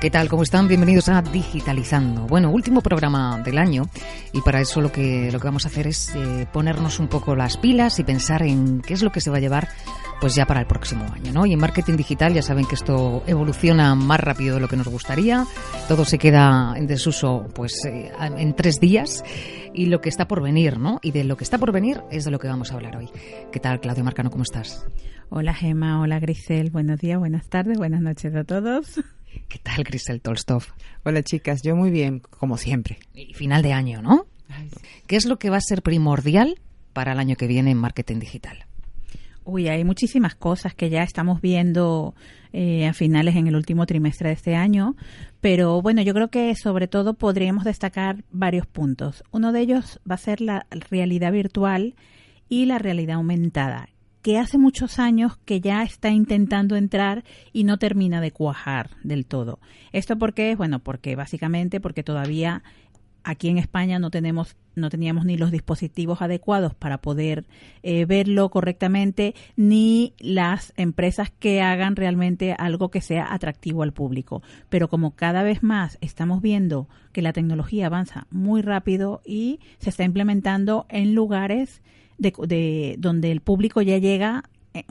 ¿Qué tal? ¿Cómo están? Bienvenidos a Digitalizando. Bueno, último programa del año y para eso lo que, lo que vamos a hacer es eh, ponernos un poco las pilas y pensar en qué es lo que se va a llevar pues ya para el próximo año, ¿no? Y en marketing digital ya saben que esto evoluciona más rápido de lo que nos gustaría, todo se queda en desuso pues eh, en tres días y lo que está por venir, ¿no? Y de lo que está por venir es de lo que vamos a hablar hoy. ¿Qué tal, Claudio Marcano? ¿Cómo estás? Hola Gema, hola Grisel, buenos días, buenas tardes, buenas noches a todos. ¿Qué tal, Grisel Tolstov? Hola chicas, yo muy bien, como siempre. Y final de año, ¿no? ¿Qué es lo que va a ser primordial para el año que viene en marketing digital? Uy, hay muchísimas cosas que ya estamos viendo eh, a finales en el último trimestre de este año, pero bueno, yo creo que sobre todo podríamos destacar varios puntos. Uno de ellos va a ser la realidad virtual y la realidad aumentada, que hace muchos años que ya está intentando entrar y no termina de cuajar del todo. ¿Esto por qué? Bueno, porque básicamente porque todavía aquí en España no tenemos no teníamos ni los dispositivos adecuados para poder eh, verlo correctamente ni las empresas que hagan realmente algo que sea atractivo al público pero como cada vez más estamos viendo que la tecnología avanza muy rápido y se está implementando en lugares de, de donde el público ya llega eh,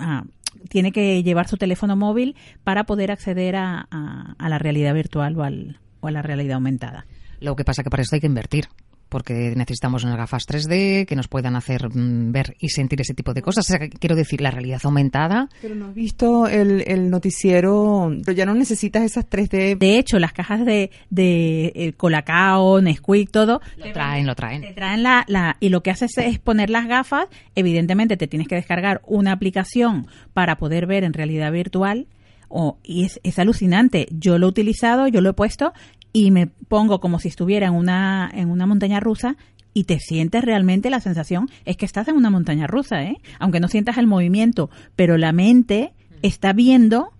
tiene que llevar su teléfono móvil para poder acceder a, a, a la realidad virtual o, al, o a la realidad aumentada. Lo que pasa que para esto hay que invertir porque necesitamos unas gafas 3D que nos puedan hacer mm, ver y sentir ese tipo de cosas. O sea, quiero decir, la realidad aumentada. Pero no has visto el, el noticiero, pero ya no necesitas esas 3D. De hecho, las cajas de, de eh, Colacao, Nesquik, todo. Lo traen, lo traen. Te traen la, la, y lo que haces es poner las gafas. Evidentemente, te tienes que descargar una aplicación para poder ver en realidad virtual. Oh, y es, es alucinante. Yo lo he utilizado, yo lo he puesto y me pongo como si estuviera en una, en una montaña rusa y te sientes realmente la sensación es que estás en una montaña rusa, ¿eh? Aunque no sientas el movimiento, pero la mente está viendo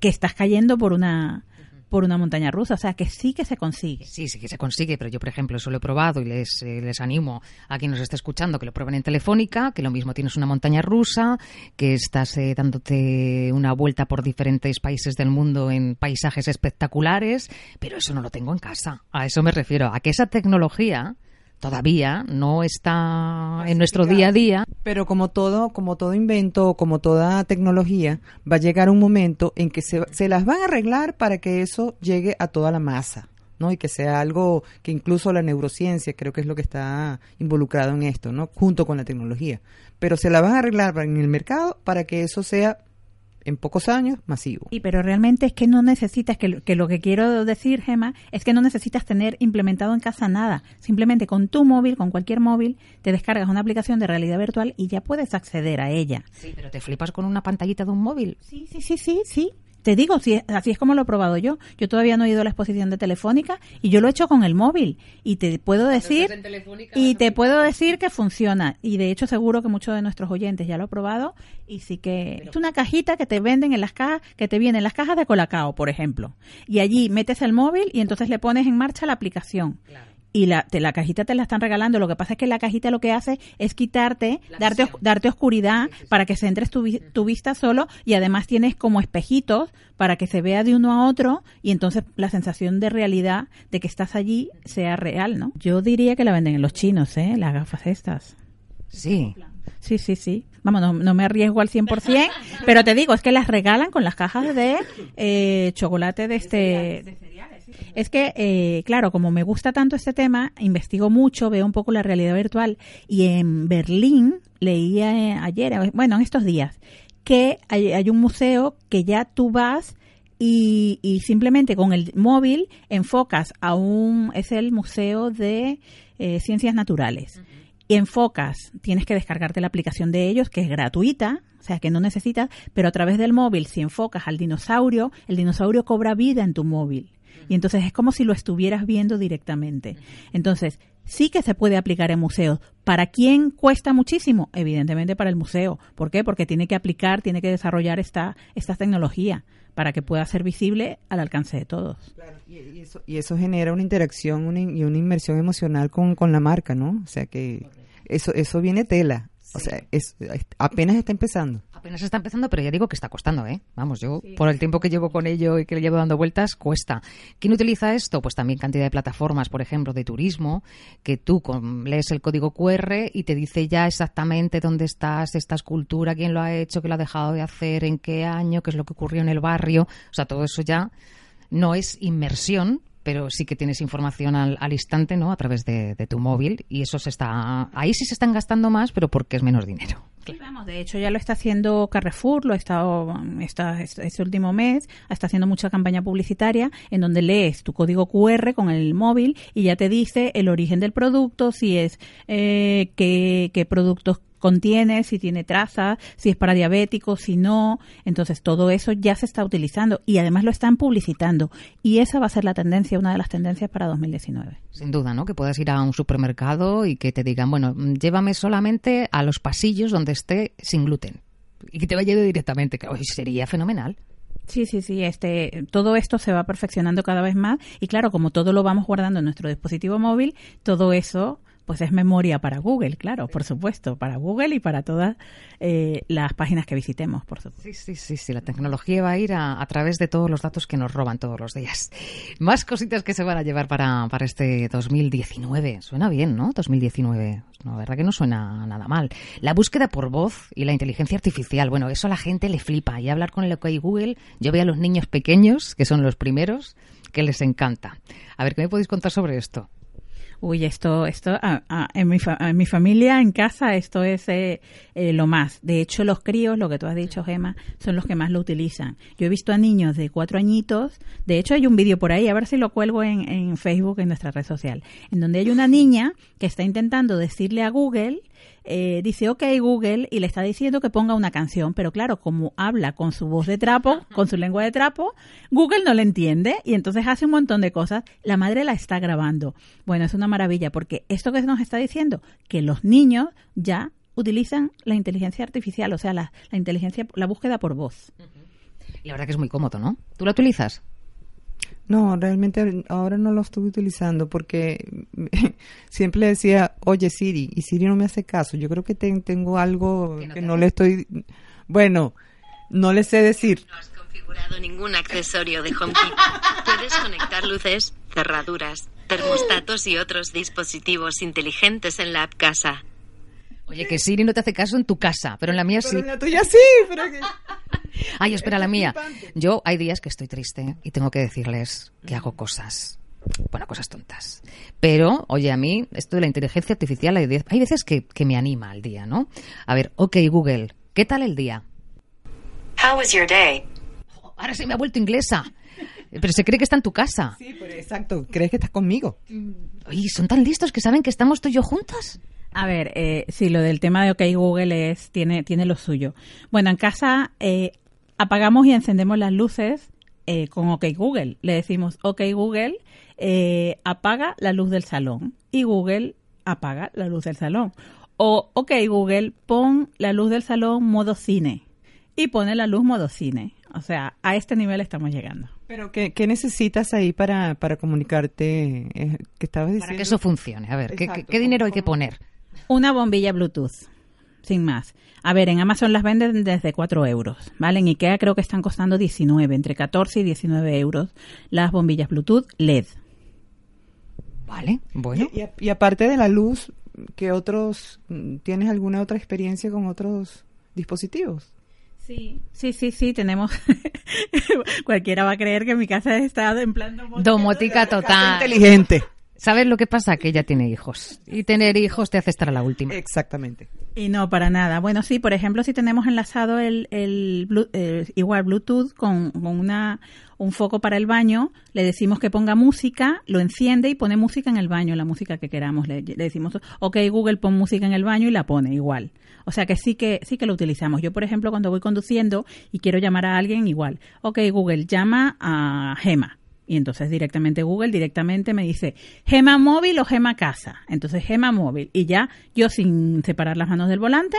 que estás cayendo por una por una montaña rusa, o sea que sí que se consigue. Sí, sí que se consigue, pero yo, por ejemplo, eso lo he probado y les, eh, les animo a quien nos esté escuchando que lo prueben en Telefónica, que lo mismo tienes una montaña rusa, que estás eh, dándote una vuelta por diferentes países del mundo en paisajes espectaculares, pero eso no lo tengo en casa. A eso me refiero, a que esa tecnología todavía no está en nuestro día a día. Pero como todo, como todo invento, como toda tecnología, va a llegar un momento en que se, se las van a arreglar para que eso llegue a toda la masa. ¿no? y que sea algo que incluso la neurociencia creo que es lo que está involucrado en esto, ¿no? junto con la tecnología. Pero se la van a arreglar en el mercado para que eso sea en pocos años masivo. Sí, pero realmente es que no necesitas, que, que, lo que quiero decir, Gema, es que no necesitas tener implementado en casa nada. Simplemente con tu móvil, con cualquier móvil, te descargas una aplicación de realidad virtual y ya puedes acceder a ella. Sí, pero te flipas con una pantallita de un móvil. Sí, sí, sí, sí, sí. Te digo, si, así es como lo he probado yo. Yo todavía no he ido a la exposición de Telefónica y yo lo he hecho con el móvil. Y te puedo decir y te puedo decir que funciona. Y de hecho seguro que muchos de nuestros oyentes ya lo han probado. Y sí que es una cajita que te venden en las cajas, que te vienen las cajas de Colacao, por ejemplo. Y allí metes el móvil y entonces le pones en marcha la aplicación. Claro y la, te, la cajita te la están regalando. Lo que pasa es que la cajita lo que hace es quitarte, darte, darte oscuridad sí, sí, sí. para que centres tu, tu, vista solo y además tienes como espejitos para que se vea de uno a otro y entonces la sensación de realidad de que estás allí sea real, ¿no? Yo diría que la venden en los chinos, ¿eh? Las gafas estas. Sí. Sí, sí, sí. Vamos, no, no me arriesgo al 100%, pero te digo, es que las regalan con las cajas de eh, chocolate de este... Es que, eh, claro, como me gusta tanto este tema, investigo mucho, veo un poco la realidad virtual y en Berlín leía eh, ayer, bueno, en estos días, que hay, hay un museo que ya tú vas y, y, simplemente con el móvil enfocas a un, es el Museo de eh, Ciencias Naturales. Uh -huh. Y enfocas, tienes que descargarte la aplicación de ellos, que es gratuita, o sea que no necesitas, pero a través del móvil, si enfocas al dinosaurio, el dinosaurio cobra vida en tu móvil. Y entonces es como si lo estuvieras viendo directamente. Entonces, sí que se puede aplicar en museos. ¿Para quién cuesta muchísimo? Evidentemente para el museo. ¿Por qué? Porque tiene que aplicar, tiene que desarrollar esta, esta tecnología para que pueda ser visible al alcance de todos. y, y eso, y eso genera una interacción una in- y una inmersión emocional con, con la marca, ¿no? O sea que eso eso viene tela. O sea, es, apenas está empezando. Apenas está empezando, pero ya digo que está costando, ¿eh? Vamos, yo por el tiempo que llevo con ello y que le llevo dando vueltas, cuesta. ¿Quién utiliza esto? Pues también cantidad de plataformas, por ejemplo, de turismo, que tú con- lees el código QR y te dice ya exactamente dónde estás, esta escultura, quién lo ha hecho, quién lo ha dejado de hacer, en qué año, qué es lo que ocurrió en el barrio. O sea, todo eso ya no es inmersión, pero sí que tienes información al, al instante, ¿no? A través de, de tu móvil y eso se está... Ahí sí se están gastando más, pero porque es menos dinero. Sí, de hecho ya lo está haciendo Carrefour, lo ha estado esta, este este último mes, está haciendo mucha campaña publicitaria en donde lees tu código QR con el móvil y ya te dice el origen del producto, si es eh, qué, qué productos contiene, si tiene trazas, si es para diabéticos, si no. Entonces todo eso ya se está utilizando y además lo están publicitando. Y esa va a ser la tendencia, una de las tendencias para 2019. Sin duda, ¿no? Que puedas ir a un supermercado y que te digan, bueno, mm, llévame solamente a los pasillos donde esté sin gluten. Y que te vaya directamente. que oye, sería fenomenal. Sí, sí, sí. Este, todo esto se va perfeccionando cada vez más y claro, como todo lo vamos guardando en nuestro dispositivo móvil, todo eso pues es memoria para Google, claro, por supuesto, para Google y para todas eh, las páginas que visitemos, por supuesto. Sí, sí, sí, sí. La tecnología va a ir a, a través de todos los datos que nos roban todos los días. Más cositas que se van a llevar para, para este 2019. Suena bien, ¿no? 2019. No, la verdad que no suena nada mal. La búsqueda por voz y la inteligencia artificial. Bueno, eso a la gente le flipa. Y hablar con el OK Google, yo veo a los niños pequeños, que son los primeros, que les encanta. A ver, ¿qué me podéis contar sobre esto? Uy, esto, esto, ah, ah, en, mi fa- en mi familia, en casa, esto es eh, eh, lo más. De hecho, los críos, lo que tú has dicho, Gema, son los que más lo utilizan. Yo he visto a niños de cuatro añitos, de hecho hay un vídeo por ahí, a ver si lo cuelgo en, en Facebook, en nuestra red social, en donde hay una niña que está intentando decirle a Google, eh, dice, ok Google, y le está diciendo que ponga una canción, pero claro, como habla con su voz de trapo, con su lengua de trapo, Google no le entiende y entonces hace un montón de cosas. La madre la está grabando. Bueno, es una maravilla porque esto que nos está diciendo, que los niños ya utilizan la inteligencia artificial, o sea, la, la inteligencia, la búsqueda por voz. La verdad que es muy cómodo, ¿no? ¿Tú la utilizas? No, realmente ahora no lo estoy utilizando porque siempre le decía, oye Siri, y Siri no me hace caso. Yo creo que ten- tengo algo Que no que no le estoy... Bueno, no le sé decir. No has configurado ningún accesorio de HomeKit. Puedes conectar luces, cerraduras, termostatos y otros dispositivos inteligentes en la app Casa. Oye, que Siri no te hace caso en tu casa, pero en la mía sí. Pero en la tuya sí, pero que- Ay, espera, la mía. Yo hay días que estoy triste y tengo que decirles que hago cosas. Bueno, cosas tontas. Pero, oye, a mí, esto de la inteligencia artificial, hay, hay veces que, que me anima al día, ¿no? A ver, ok, Google, ¿qué tal el día? How was your day? Oh, ahora se me ha vuelto inglesa. Pero se cree que está en tu casa. Sí, pero exacto. ¿Crees que estás conmigo? Oye, son tan listos que saben que estamos tú y yo juntas. A ver, eh, sí, lo del tema de OK Google es, tiene, tiene lo suyo. Bueno, en casa eh, apagamos y encendemos las luces eh, con OK Google. Le decimos, OK Google, eh, apaga la luz del salón. Y Google apaga la luz del salón. O, OK Google, pon la luz del salón modo cine. Y pone la luz modo cine. O sea, a este nivel estamos llegando. Pero ¿qué, qué necesitas ahí para, para comunicarte? Eh, ¿Qué estabas diciendo? Para que eso funcione. A ver, ¿qué, Exacto, qué- qué dinero hay ¿cómo- que poner? Una bombilla Bluetooth, sin más. A ver, en Amazon las venden desde 4 euros, ¿vale? En Ikea creo que están costando 19, entre 14 y 19 euros las bombillas Bluetooth LED. Vale, bueno. Y, y a- y aparte de la luz, ¿qué otros... ¿Tienes alguna otra experiencia con otros dispositivos? Sí, sí, sí, sí, tenemos... Cualquiera va a creer que mi casa está en plan domótica. Domotica total. Inteligente. ¿Sabes lo que pasa? Que ella tiene hijos. Y tener hijos te hace estar a la última. Exactamente. Y no, para nada. Bueno, sí, por ejemplo, si tenemos enlazado el, el, Blu- eh, igual Bluetooth con, con una, un foco para el baño, le decimos que ponga música, lo enciende y pone música en el baño, la música que queramos. Le, le decimos, ok, Google, pon música en el baño y la pone igual. O sea que sí que sí que lo utilizamos. Yo, por ejemplo, cuando voy conduciendo y quiero llamar a alguien, igual. Ok, Google, llama a Gema. Y entonces directamente Google directamente me dice gema móvil o gema casa. Entonces gema móvil. Y ya yo sin separar las manos del volante,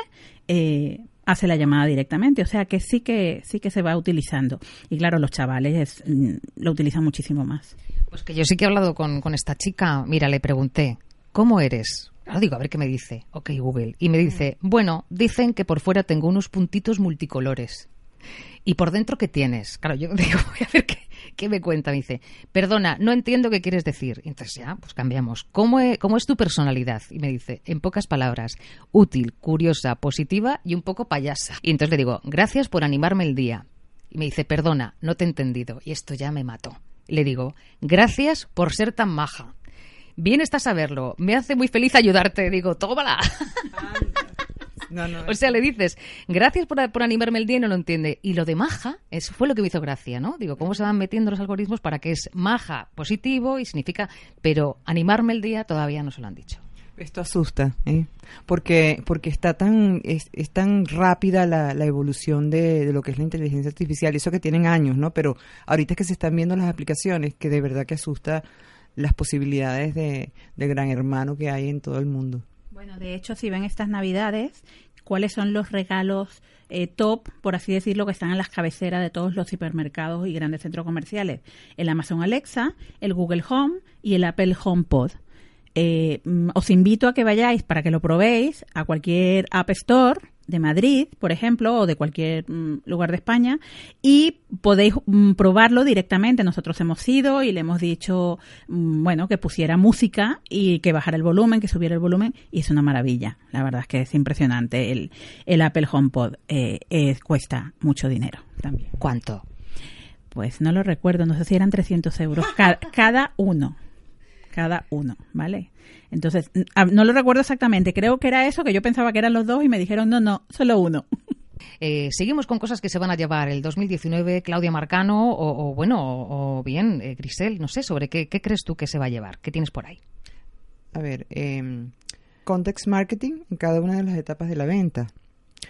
eh, hace la llamada directamente. O sea que sí que sí que se va utilizando. Y claro, los chavales mm, lo utilizan muchísimo más. Pues que yo sí que he hablado con, con esta chica. Mira, le pregunté, ¿cómo eres? Ahora digo, a ver qué me dice. Ok, Google. Y me dice, bueno, dicen que por fuera tengo unos puntitos multicolores. ¿Y por dentro qué tienes? Claro, yo digo, voy a ver qué, me cuenta. Me dice, perdona, no entiendo qué quieres decir. Entonces ya, pues cambiamos. ¿Cómo e- ¿Cómo es tu personalidad? Y me dice, en pocas palabras, útil, curiosa, positiva y un poco payasa. Y entonces le digo, gracias por animarme el día. Y me dice, perdona, no te he entendido. Y esto ya me mató. Le digo, gracias por ser tan maja. Bien está saberlo. Me hace muy feliz ayudarte. Digo, tómala. No, no, O sea, le dices, gracias por, por animarme el día y no lo entiende. Y lo de maja, eso fue lo que me hizo gracia, ¿no? Digo, cómo se van metiendo los algoritmos para que es maja positivo y significa, pero animarme el día todavía no se lo han dicho. Esto asusta, ¿eh? porque porque está tan es, es tan rápida la, la evolución de, de lo que es la inteligencia artificial, eso que tienen años, ¿no? Pero ahorita es que se están viendo las aplicaciones, que de verdad que asusta las posibilidades de, de gran hermano que hay en todo el mundo. Bueno, de hecho, si ven estas navidades, ¿cuáles son los regalos eh, top, por así decirlo, que están en las cabeceras de todos los hipermercados y grandes centros comerciales? El Amazon Alexa, el Google Home y el Apple HomePod. Eh, mm, os invito a que vayáis para que lo probéis a cualquier App Store de Madrid, por ejemplo, o de cualquier mm, lugar de España, y podéis mm, probarlo directamente. Nosotros hemos ido y le hemos dicho, mm, bueno, que pusiera música y que bajara el volumen, que subiera el volumen, y es una maravilla. La verdad es que es impresionante. El, el Apple HomePod eh, es- cuesta mucho dinero también. ¿Cuánto? Pues no lo recuerdo, no sé si eran 300 euros ca- cada uno. Cada uno, ¿vale? Entonces, ah, no lo recuerdo exactamente. Creo que era eso, que yo pensaba que eran los dos y me dijeron, no, no, solo uno. Eh, seguimos con cosas que se van a llevar el 2019, Claudia Marcano, o, o bueno, o, o bien eh, Grisel, no sé, sobre qué, qué crees tú que se va a llevar, qué tienes por ahí. A ver, eh, context marketing en cada una de las etapas de la venta.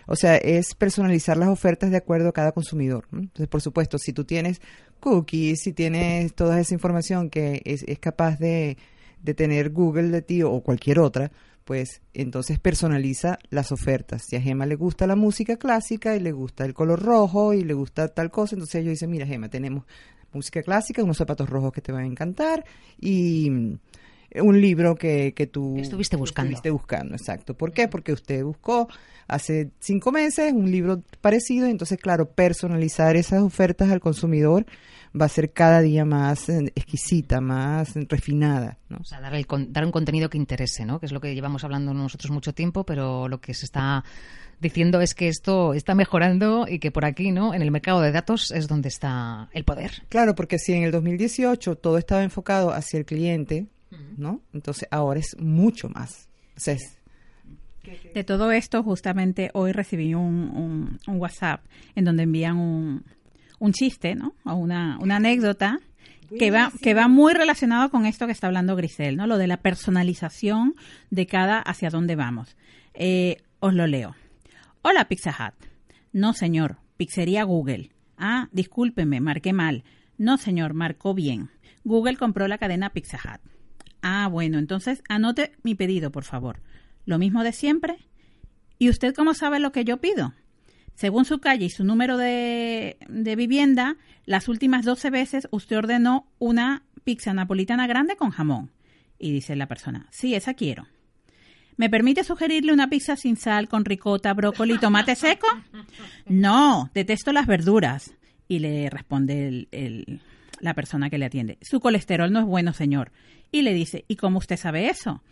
O sea, es personalizar las ofertas de acuerdo a cada consumidor. Entonces, por supuesto, si tú tienes cookies, si tienes toda esa información que es, es capaz de, de tener Google de ti o cualquier otra, pues entonces personaliza las ofertas. Si a Gema le gusta la música clásica y le gusta el color rojo y le gusta tal cosa, entonces ellos dicen, mira Gema, tenemos música clásica, unos zapatos rojos que te van a encantar y un libro que, que tú estuviste buscando. estuviste buscando, exacto. ¿Por qué? Porque usted buscó hace cinco meses un libro parecido, y entonces, claro, personalizar esas ofertas al consumidor va a ser cada día más eh, exquisita, más refinada, ¿no? O sea, dar, el dar un contenido que interese, ¿no? Que es lo que llevamos hablando nosotros mucho tiempo, pero lo que se está diciendo es que esto está mejorando y que por aquí, ¿no? En el mercado de datos es donde está el poder. Claro, porque si en el 2018 todo estaba enfocado hacia el cliente, ¿no? Entonces ahora es mucho más. O sea, es- De todo esto, justamente hoy recibí un, un- un WhatsApp en donde envían un, un chiste, ¿no? O una, una anécdota que va, que va muy relacionado con esto que está hablando Grisel, ¿no? Lo de la personalización de cada hacia dónde vamos. Eh, os lo leo. Hola, Pizza Hut. No, señor. Pizzería Google. Ah, discúlpeme, marqué mal. No, señor, marcó bien. Google compró la cadena Pizza Hut. Ah, bueno, entonces anote mi pedido, por favor. Lo mismo de siempre. ¿Y usted cómo sabe lo que yo pido? Según su calle y su número de, de vivienda, las últimas 12 veces usted ordenó una pizza napolitana grande con jamón. Y dice la persona, sí, esa quiero. ¿Me permite sugerirle una pizza sin sal, con ricota, brócoli y tomate seco? No, detesto las verduras. Y le responde el- el- la persona que le atiende, su colesterol no es bueno, señor. Y le dice, ¿y cómo usted sabe eso?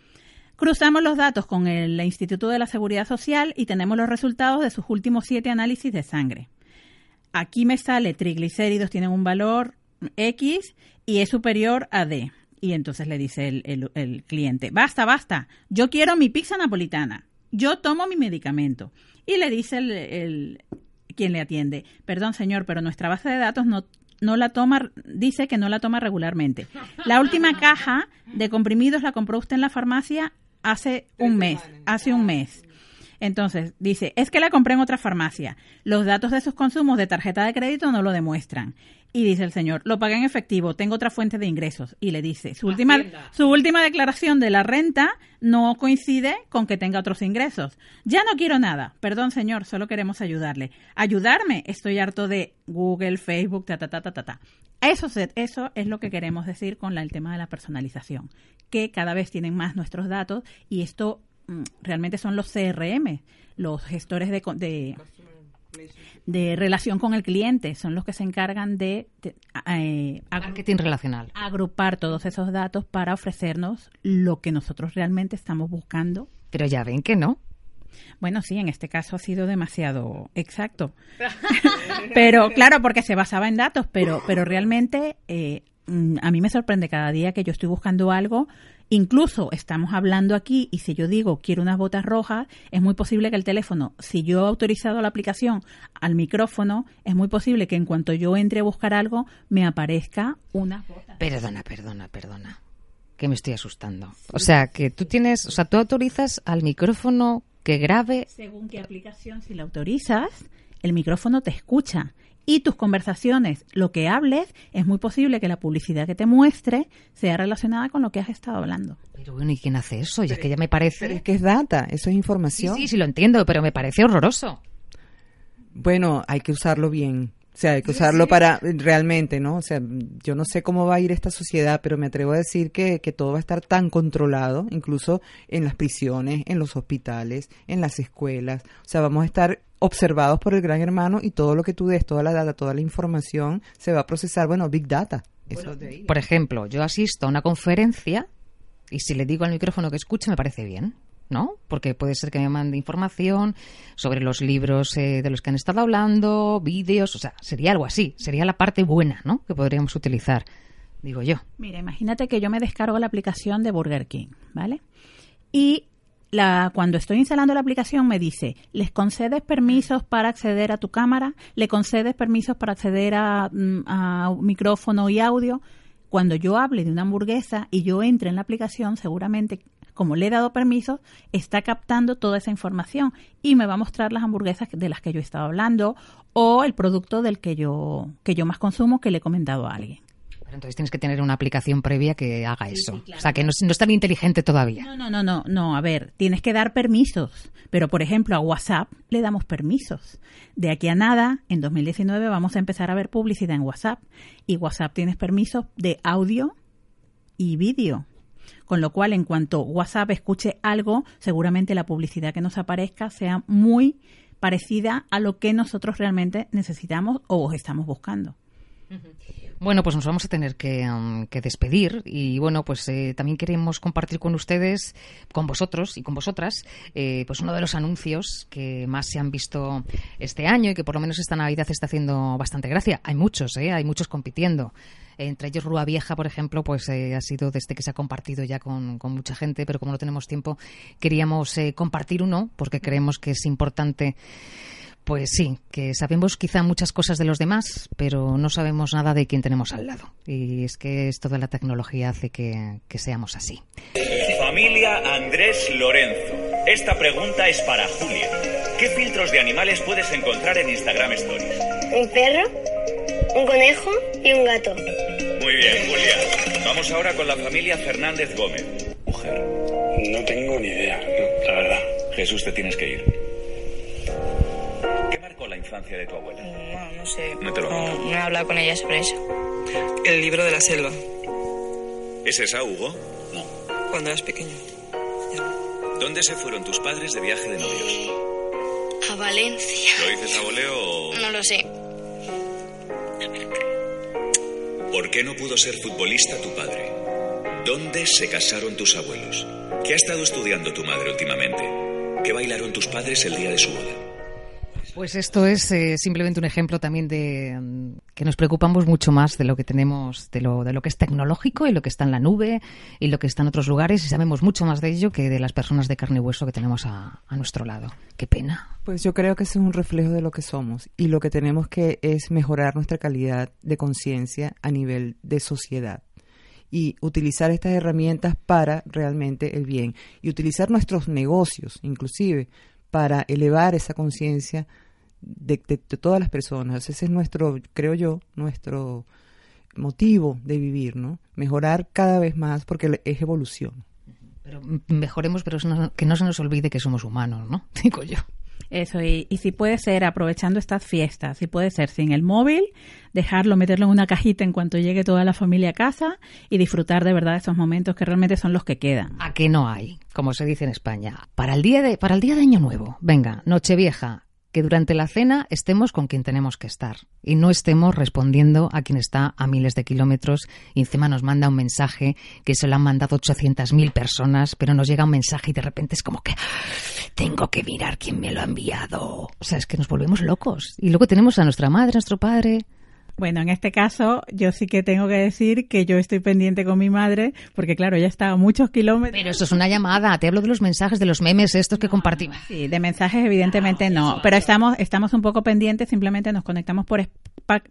Cruzamos los datos con el Instituto de la Seguridad Social y tenemos los resultados de sus últimos siete análisis de sangre. Aquí me sale triglicéridos tienen un valor X y es superior a D. Y entonces le dice el, cliente, basta, basta, yo quiero mi pizza napolitana, yo tomo mi medicamento. Y le dice el, el- quien le atiende, perdón señor, pero nuestra base de datos no, no la toma, dice que no la toma regularmente. La última caja de comprimidos la compró usted en la farmacia hace un mes, hace un mes. Entonces, dice, es que la compré en otra farmacia. Los datos de sus consumos de tarjeta de crédito no lo demuestran. Y dice el señor, lo pagué en efectivo, tengo otra fuente de ingresos. Y le dice, su última, su última declaración de la renta no coincide con que tenga otros ingresos. Ya no quiero nada. Perdón, señor, solo queremos ayudarle. Ayudarme, estoy harto de Google, Facebook, ta, ta, ta, ta, ta. ta. Eso, eso es lo que queremos decir con la- el tema de la personalización, que cada vez tienen más nuestros datos y esto realmente son los CRM, los gestores de, de, de relación con el cliente, son los que se encargan de, de, eh, agru- Marketing relacional. agrupar todos esos datos para ofrecernos lo que nosotros realmente estamos buscando. Pero ya ven que no. Bueno, sí, en este caso ha sido demasiado exacto. pero claro, porque se basaba en datos, pero, pero realmente eh, mm, a mí me sorprende cada día que yo estoy buscando algo. Incluso estamos hablando aquí y si yo digo quiero unas botas rojas, es muy posible que el teléfono, si yo he autorizado la aplicación al micrófono, es muy posible que en cuanto yo entre a buscar algo, me aparezca unas botas. Perdona, perdona, perdona. Que me estoy asustando. O sea, que tú tienes, o sea, tú autorizas al micrófono que grabe. Según qué aplicación, si la autorizas, el micrófono te escucha. Y tus conversaciones, lo que hables, es muy posible que la publicidad que te muestre sea relacionada con lo que has estado hablando. Pero bueno, ¿y quién hace eso? Y es que ya me Pero parece. es que es data, eso es información. sí, sí, lo entiendo, pero me parece horroroso. Bueno, hay que usarlo bien. O sea, hay que usarlo para realmente, ¿no? O sea, yo no sé cómo va a ir esta sociedad, pero me atrevo a decir que, que todo va a estar tan controlado, incluso en las prisiones, en los hospitales, en las escuelas. O sea, vamos a estar observados por el gran hermano y todo lo que tú des, toda la data, toda la información se va a procesar, bueno, big data. Eso de ahí. Por ejemplo, yo asisto a una conferencia y si le digo al micrófono que escuche me parece bien, ¿no? Porque puede ser que me mande información sobre los libros eh, de los que han estado hablando, vídeos, o sea, sería algo así, sería la parte buena, ¿no? Que podríamos utilizar, digo yo. Mira, imagínate que yo me descargo la aplicación de Burger King, ¿vale? Y la, cuando estoy instalando la aplicación me dice, ¿les concedes permisos para acceder a tu cámara? ¿Le concedes permisos para acceder a, mm, a micrófono y audio? Cuando yo hable de una hamburguesa y yo entre en la aplicación, seguramente, como le he dado permisos, está captando toda esa información y me va a mostrar las hamburguesas de las que yo he estado hablando o el producto del que yo, que yo más consumo que le he comentado a alguien. Pero entonces tienes que tener una aplicación previa que haga eso. O sea, que no, es- no es tan inteligente todavía. No, no, no, no, no. A ver, tienes que dar permisos. Pero, por ejemplo, a WhatsApp le damos permisos. De aquí a nada, en 2019 vamos a empezar a ver publicidad en WhatsApp. Y WhatsApp tienes permisos de audio y vídeo. Con lo cual, en cuanto WhatsApp escuche algo, seguramente la publicidad que nos aparezca sea muy parecida a lo que nosotros realmente necesitamos o estamos buscando. Bueno, pues nos vamos a tener que, um, que despedir y bueno, pues eh, también queremos compartir con ustedes, con vosotros y con vosotras, eh, pues uno de los anuncios que más se han visto este año y que por lo menos esta Navidad está haciendo bastante gracia. Hay muchos, ¿eh? hay muchos compitiendo. Entre ellos Rúa Vieja, por ejemplo, pues eh, ha sido desde que se ha compartido ya con, con mucha gente, pero como no tenemos tiempo, queríamos eh, compartir uno porque creemos que es importante pues sí, que sabemos quizá muchas cosas de los demás, pero no sabemos nada de quién tenemos al lado. Y es que esto de la tecnología hace que, que seamos así. Familia Andrés Lorenzo. Esta pregunta es para Julia. ¿Qué filtros de animales puedes encontrar en Instagram Stories? Un perro, un conejo y un gato. Muy bien, Julia. Vamos ahora con la familia Fernández Gómez. Mujer, No tengo ni idea, no, la verdad. Jesús, te tienes que ir. ¿Qué marcó la infancia de tu abuela? No, no sé. No te lo no, no he hablado con ella sobre eso. El libro de la selva, ¿Es esa, Hugo? cuando eras pequeño. ¿Dónde se fueron tus padres de viaje de novios? A Valencia. ¿Lo dices a voleo o...? No lo sé. ¿Por qué no pudo ser futbolista tu padre? ¿Dónde se casaron tus abuelos? ¿Qué ha estado estudiando tu madre últimamente? ¿Qué bailaron tus padres el día de su boda? Pues esto es eh, simplemente un ejemplo también de mm, que nos preocupamos mucho más de lo que tenemos, de lo, de lo que es tecnológico y lo que está en la nube y lo que está en otros lugares y sabemos mucho más de ello que de las personas de carne y hueso que tenemos a, a nuestro lado. Qué pena. Pues yo creo que ese es un reflejo de lo que somos y lo que tenemos que es mejorar nuestra calidad de conciencia a nivel de sociedad y utilizar estas herramientas para realmente el bien y utilizar nuestros negocios inclusive para elevar esa conciencia de, de- de todas las personas. Ese es nuestro, creo yo, nuestro motivo de vivir, ¿no? Mejorar cada vez más porque es evolución. Pero mejoremos, pero no- que no se nos olvide que somos humanos, ¿no? Digo yo. Eso, y, y si puede ser aprovechando estas fiestas, si puede ser sin el móvil, dejarlo, meterlo en una cajita en cuanto llegue toda la familia a casa y disfrutar de verdad de esos momentos que realmente son los que quedan. ¿A qué no hay? Como se dice en España. Para el día de, para el día de Año Nuevo, venga, Nochevieja, que durante la cena estemos con quien tenemos que estar y no estemos respondiendo a quien está a miles de kilómetros y encima nos manda un mensaje que se lo han mandado 800.000 personas, pero nos llega un mensaje y de repente es como que tengo que mirar quién me lo ha enviado. O sea, es que nos volvemos locos. Y luego tenemos a nuestra madre, a nuestro padre. Bueno, en este caso yo sí que tengo que decir que yo estoy pendiente con mi madre, porque claro, ella está a muchos kilómetros. Pero eso es una llamada, te hablo de los mensajes, de los memes estos que compartimos. Sí, de mensajes evidentemente no, pero estamos estamos un poco pendientes, simplemente nos conectamos por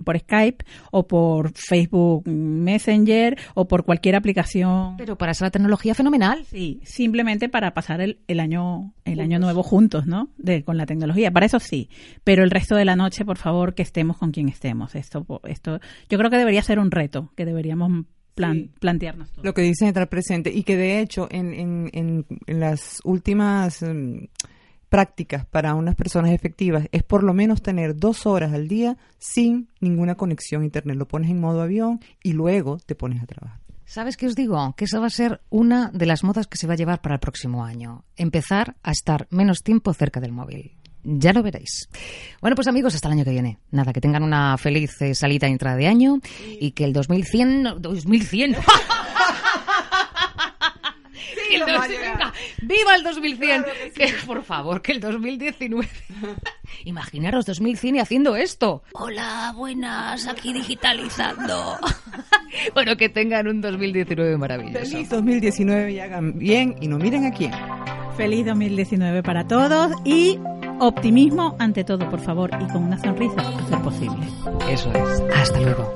por Skype o por Facebook Messenger o por cualquier aplicación. Pero para eso la tecnología fenomenal. Sí, simplemente para pasar el, el año el año nuevo juntos, ¿no? De, con la tecnología. Para eso sí, pero el resto de la noche, por favor, que estemos con quien estemos. Esto esto yo creo que debería ser un reto que deberíamos plan- Sí. plantearnos. todos. Lo que dicen estar presente y que de hecho en, en, en, en las últimas mm, prácticas para unas personas efectivas es por lo menos tener dos horas al día sin ninguna conexión a internet. Lo pones en modo avión y luego te pones a trabajar. ¿Sabes qué os digo? Que esa va a ser una de las modas que se va a llevar para el próximo año. Empezar a estar menos tiempo cerca del móvil. Ya lo veréis. Bueno, pues amigos, hasta el año que viene. Nada, que tengan una feliz eh, salida y entrada de año y que el 2100... no, 2100... Que el dos- venga, ¡Viva el 2100! que, por favor, que el 2019... Imaginaros 2100 y haciendo esto. Hola, buenas, aquí digitalizando. bueno, que tengan un 2019 maravilloso. Feliz 2019 y hagan bien y no miren a quién. Feliz 2019 para todos y optimismo ante todo, por favor, y con una sonrisa a ser posible. Eso es. Hasta luego.